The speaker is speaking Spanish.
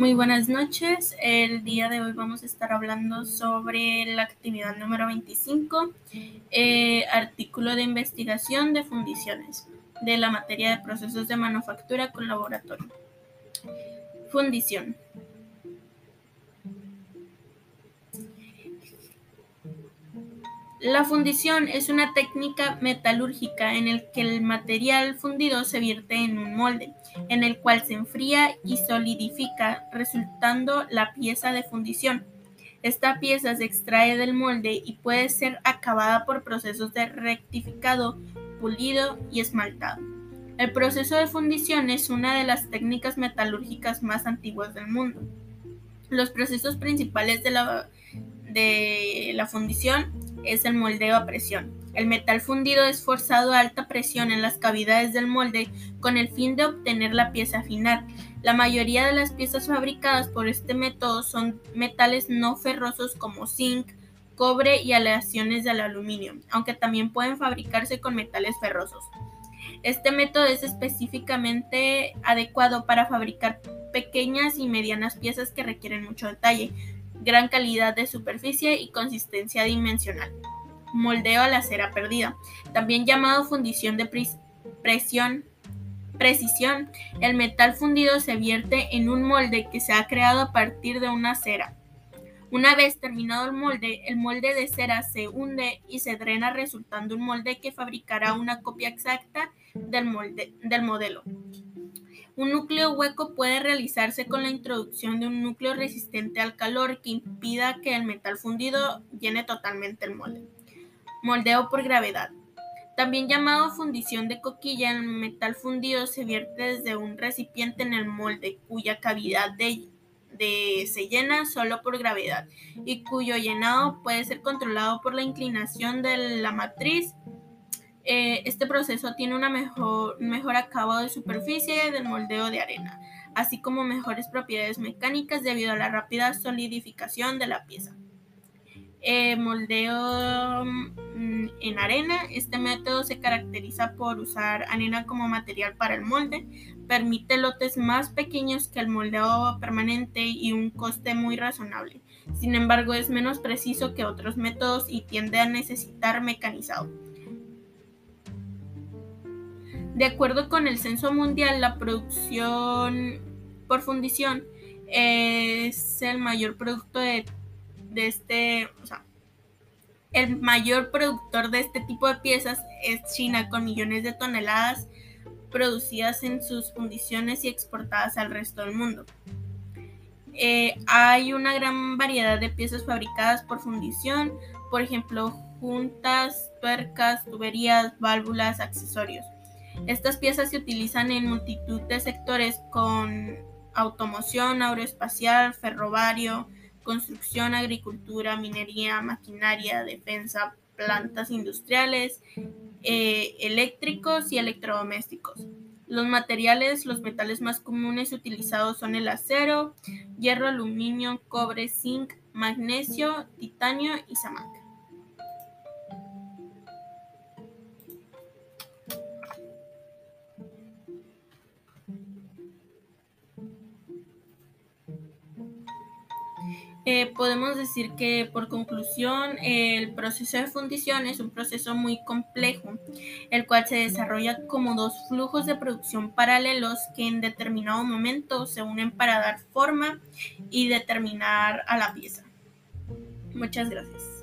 Muy buenas noches. El día de hoy vamos a estar hablando sobre la actividad número 25, eh, artículo de investigación de fundiciones de la materia de procesos de manufactura con laboratorio. Fundición. La fundición es una técnica metalúrgica en el que el material fundido se vierte en un molde, en el cual se enfría y solidifica, resultando la pieza de fundición. Esta pieza se extrae del molde y puede ser acabada por procesos de rectificado, pulido y esmaltado. El proceso de fundición es una de las técnicas metalúrgicas más antiguas del mundo. Los procesos principales de la, de la fundición es el moldeo a presión. El metal fundido es forzado a alta presión en las cavidades del molde con el fin de obtener la pieza final. La mayoría de las piezas fabricadas por este método son metales no ferrosos como zinc, cobre y aleaciones del aluminio, aunque también pueden fabricarse con metales ferrosos. Este método es específicamente adecuado para fabricar pequeñas y medianas piezas que requieren mucho detalle, gran calidad de superficie y consistencia dimensional. Moldeo a la cera perdida, también llamado fundición de presión, precisión. El metal fundido se vierte en un molde que se ha creado a partir de una cera. Una vez terminado el molde, el molde de cera se hunde y se drena resultando un molde que fabricará una copia exacta del, molde, del modelo. Un núcleo hueco puede realizarse con la introducción de un núcleo resistente al calor que impida que el metal fundido llene totalmente el molde. Moldeo por gravedad. También llamado fundición de coquilla, el metal fundido se vierte desde un recipiente en el molde cuya cavidad se llena solo por gravedad y cuyo llenado puede ser controlado por la inclinación de la matriz eh, este proceso tiene un mejor, mejor acabado de superficie del moldeo de arena, así como mejores propiedades mecánicas debido a la rápida solidificación de la pieza. Eh, moldeo mm, en arena. Este método se caracteriza por usar arena como material para el molde, permite lotes más pequeños que el moldeo permanente y un coste muy razonable. Sin embargo, es menos preciso que otros métodos y tiende a necesitar mecanizado. De acuerdo con el Censo Mundial, la producción por fundición es el mayor producto de, este, o sea, el mayor productor de este tipo de piezas es China, con millones de toneladas producidas en sus fundiciones y exportadas al resto del mundo. Eh, hay una gran variedad de piezas fabricadas por fundición, por ejemplo, juntas, tuercas, tuberías, válvulas, accesorios. Estas piezas se utilizan en multitud de sectores con automoción, aeroespacial, ferroviario, construcción, agricultura, minería, maquinaria, defensa, plantas industriales, eh, eléctricos y electrodomésticos. Los materiales, los metales más comunes utilizados son el acero, hierro, aluminio, cobre, zinc, magnesio, titanio y zamac. Eh, podemos decir que por conclusión el proceso de fundición es un proceso muy complejo, el cual se desarrolla como dos flujos de producción paralelos que en determinado momento se unen para dar forma y determinar a la pieza. Muchas gracias.